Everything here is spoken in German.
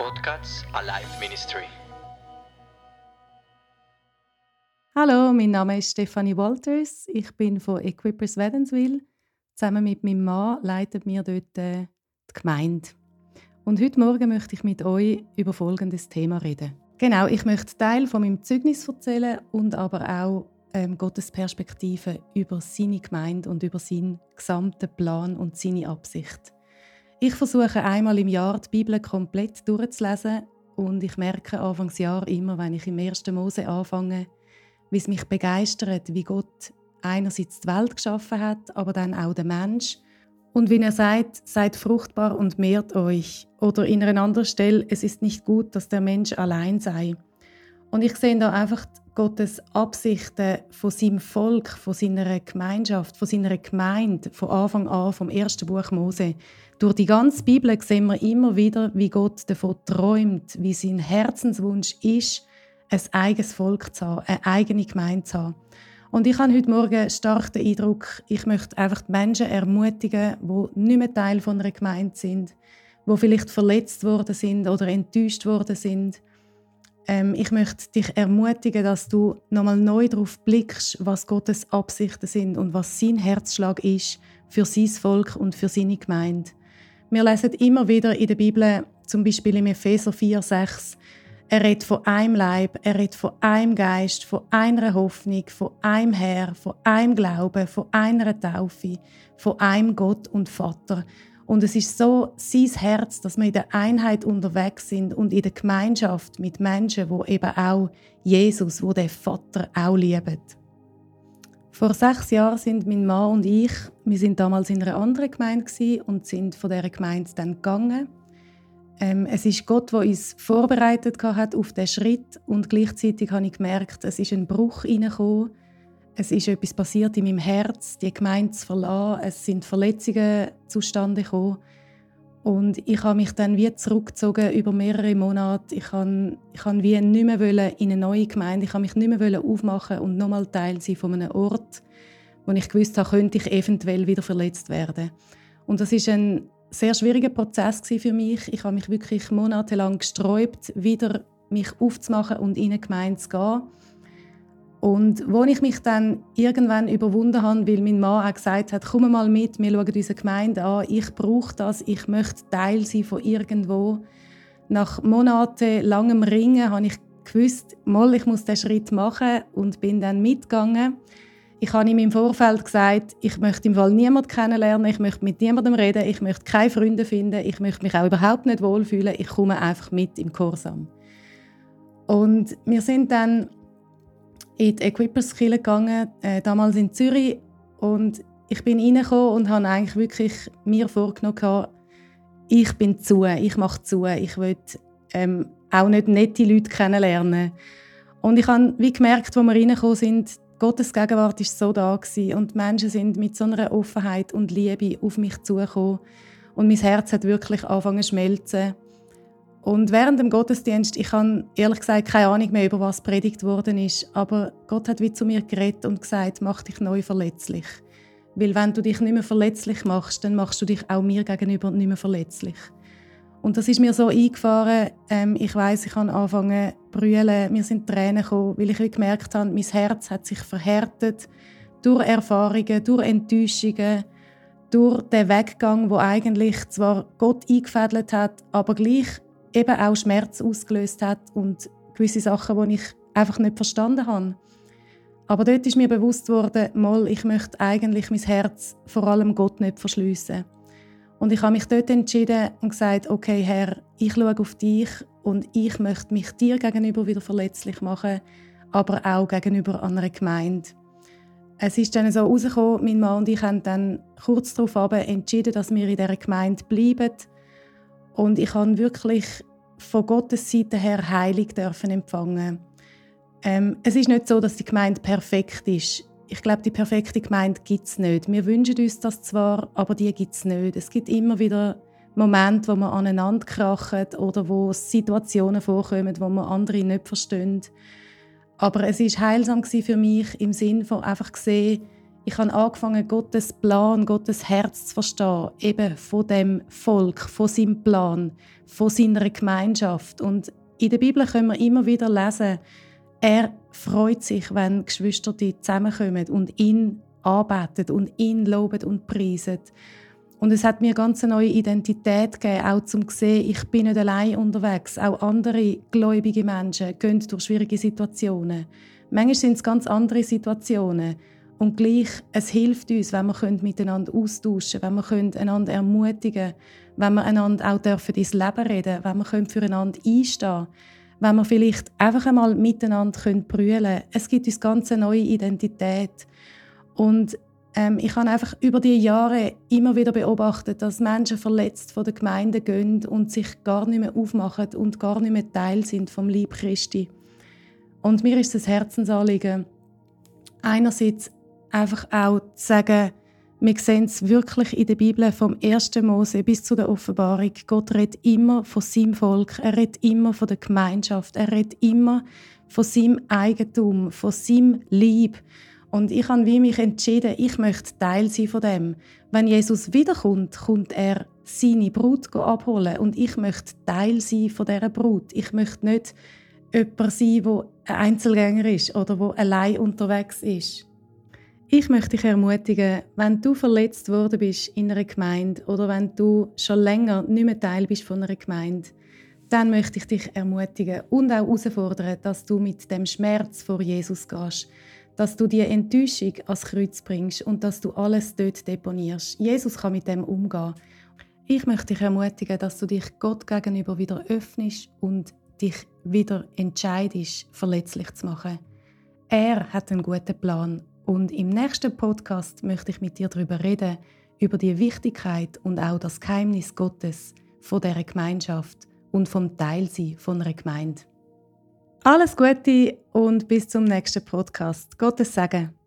Podcast Alive Ministry. Hallo, mein Name ist Stefanie Walters. Ich bin von Equippers Wädenswil. Zusammen mit meinem Mann leitet mir dort äh, die Gemeinde. Und heute Morgen möchte ich mit euch über folgendes Thema reden. Genau, ich möchte Teil von meinem Zeugnis erzählen und aber auch ähm, Gottes Perspektive über seine Gemeinde und über seinen gesamten Plan und seine Absicht. Ich versuche einmal im Jahr die Bibel komplett durchzulesen und ich merke Anfangsjahr immer, wenn ich im ersten Mose anfange, wie es mich begeistert, wie Gott einerseits die Welt geschaffen hat, aber dann auch den Mensch. Und wie er sagt, seid fruchtbar und mehrt euch. Oder in einer anderen Stelle, es ist nicht gut, dass der Mensch allein sei. Und ich sehe da einfach Gottes Absichten von seinem Volk, von seiner Gemeinschaft, von seiner Gemeinde, von Anfang an, vom ersten Buch Mose. Durch die ganze Bibel sehen wir immer wieder, wie Gott davon träumt, wie sein Herzenswunsch ist, ein eigenes Volk zu haben, eine eigene Gemeinde zu haben. Und ich habe heute Morgen stark den Eindruck, ich möchte einfach die Menschen ermutigen, die nicht mehr Teil von einer Gemeinde sind, die vielleicht verletzt worden sind oder enttäuscht worden sind, ähm, ich möchte dich ermutigen, dass du nochmal neu darauf blickst, was Gottes Absichten sind und was sein Herzschlag ist für sein Volk und für seine Gemeinde. Wir lesen immer wieder in der Bibel, zum Beispiel im Epheser 4, 6, er redet von einem Leib, er redet von einem Geist, von einer Hoffnung, von einem Herr, von einem Glauben, von einer Taufe, von einem Gott und Vater. Und es ist so sein Herz, dass wir in der Einheit unterwegs sind und in der Gemeinschaft mit Menschen, wo eben auch Jesus, wo der Vater auch lieben. Vor sechs Jahren sind mein Mann und ich, wir sind damals in einer anderen Gemeinde und sind von dieser Gemeinde dann gegangen. Ähm, es ist Gott, der uns vorbereitet hat auf diesen Schritt und gleichzeitig habe ich gemerkt, es ist ein Bruch hineingekommen es ist etwas passiert in meinem Herz, die Gemeinde zu verlassen. Es sind Verletzungen zustande gekommen. Und ich habe mich dann wie zurückgezogen über mehrere Monate. Ich kann, ich wie nicht mehr in eine neue Gemeinde. Ich habe mich nicht mehr aufmachen und nochmal Teil sein von einem Ort, wo ich gewusst habe, könnte ich eventuell wieder verletzt werden. Und das ist ein sehr schwieriger Prozess für mich. Ich habe mich wirklich monatelang gesträubt, wieder mich aufzumachen und in eine Gemeinde zu gehen. Und wo ich mich dann irgendwann überwunden habe, weil mein Mann auch gesagt hat, komm mal mit, wir schauen unsere Gemeinde an, ich brauche das, ich möchte Teil sein von irgendwo. Nach monatelangem Ringen habe ich gewusst, mal, ich muss diesen Schritt machen. Und bin dann mitgegangen. Ich habe ihm im Vorfeld gesagt, ich möchte im Fall niemanden kennenlernen, ich möchte mit niemandem reden, ich möchte keine Freunde finden, ich möchte mich auch überhaupt nicht wohlfühlen, ich komme einfach mit im Kursam. Und wir sind dann in die Equippers gegangen, äh, damals in Zürich. Und ich bin reingekommen und habe eigentlich wirklich mir vorgenommen, ich bin zu, ich mache zu, ich will ähm, auch nicht nette Leute kennenlernen. Und ich habe wie gemerkt, als wir reingekommen sind, Gottes Gegenwart ist so da gewesen und die Menschen sind mit so einer Offenheit und Liebe auf mich zugekommen und mein Herz hat wirklich angefangen zu schmelzen. Und während dem Gottesdienst, ich habe ehrlich gesagt keine Ahnung mehr, über was predigt worden ist, aber Gott hat wie zu mir geredet und gesagt, mach dich neu verletzlich. Weil wenn du dich nicht mehr verletzlich machst, dann machst du dich auch mir gegenüber nicht mehr verletzlich. Und das ist mir so eingefahren. Ähm, ich weiß, ich habe angefangen zu brüllen, mir sind Tränen gekommen, weil ich gemerkt habe, mein Herz hat sich verhärtet durch Erfahrungen, durch Enttäuschungen, durch den Weggang, wo eigentlich zwar Gott eingefädelt hat, aber gleich eben auch Schmerz ausgelöst hat und gewisse Sachen, die ich einfach nicht verstanden habe. Aber dort ist mir bewusst worden, mal, ich möchte eigentlich mein Herz vor allem Gott nicht verschliessen. Und ich habe mich dort entschieden und gesagt, okay Herr, ich schaue auf dich und ich möchte mich dir gegenüber wieder verletzlich machen, aber auch gegenüber einer Gemeinde. Es ist dann so herausgekommen, mein Mann und ich haben dann kurz darauf entschieden, dass wir in dieser Gemeinde bleiben und ich habe wirklich von Gottes Seite her Heilung dürfen empfangen. Ähm, es ist nicht so, dass die Gemeinde perfekt ist. Ich glaube, die perfekte Gemeinde gibt es nicht. Wir wünschen uns das zwar, aber die gibt es nicht. Es gibt immer wieder Momente, wo man aneinander krachen oder wo Situationen vorkommen, wo man andere nicht verstehen. Aber es ist heilsam für mich im Sinn von einfach gesehen, Ich habe angefangen, Gottes Plan, Gottes Herz zu verstehen, eben von dem Volk, von seinem Plan, von seiner Gemeinschaft. Und in der Bibel können wir immer wieder lesen, er freut sich, wenn Geschwister zusammenkommen und ihn arbeitet und ihn loben und preisen. Und es hat mir ganz eine neue Identität gegeben, auch zum sehen, ich bin nicht allein unterwegs. Auch andere gläubige Menschen gehen durch schwierige Situationen. Manchmal sind es ganz andere Situationen. Und gleich, es hilft uns, wenn wir miteinander austauschen können, wenn wir einander ermutigen können, wenn wir einander auch dürfen ins Leben reden wenn wir füreinander einstehen können, wenn wir vielleicht einfach einmal miteinander können. Es gibt uns ganz eine neue Identität. Und ähm, ich habe einfach über die Jahre immer wieder beobachtet, dass Menschen verletzt von der Gemeinde gehen und sich gar nicht mehr aufmachen und gar nicht mehr Teil sind vom Lieb Christi. Und mir ist das Herzensanliegen, einerseits einfach auch zu sagen, wir sehen es wirklich in der Bibel vom 1. Mose bis zu der Offenbarung. Gott redet immer von seinem Volk, er redet immer von der Gemeinschaft, er redet immer von seinem Eigentum, von seinem Lieb. Und ich habe mich entschieden, ich möchte Teil sein von dem. Wenn Jesus wiederkommt, kommt er seine Brut abholen und ich möchte Teil sein von dieser Brut. Ich möchte nicht jemand sein, der ein Einzelgänger ist oder der allein unterwegs ist. Ich möchte dich ermutigen, wenn du verletzt worden bist in einer Gemeinde oder wenn du schon länger nicht mehr Teil bist von einer Gemeinde, dann möchte ich dich ermutigen und auch herausfordern, dass du mit dem Schmerz vor Jesus gehst dass du die Enttäuschung ans Kreuz bringst und dass du alles dort deponierst. Jesus kann mit dem umgehen. Ich möchte dich ermutigen, dass du dich Gott gegenüber wieder öffnest und dich wieder entscheidest, verletzlich zu machen. Er hat einen guten Plan und im nächsten Podcast möchte ich mit dir darüber reden, über die Wichtigkeit und auch das Geheimnis Gottes von der Gemeinschaft und vom Teilsein von einer Gemeinde. Alles Gute und bis zum nächsten Podcast. Gottes Segen.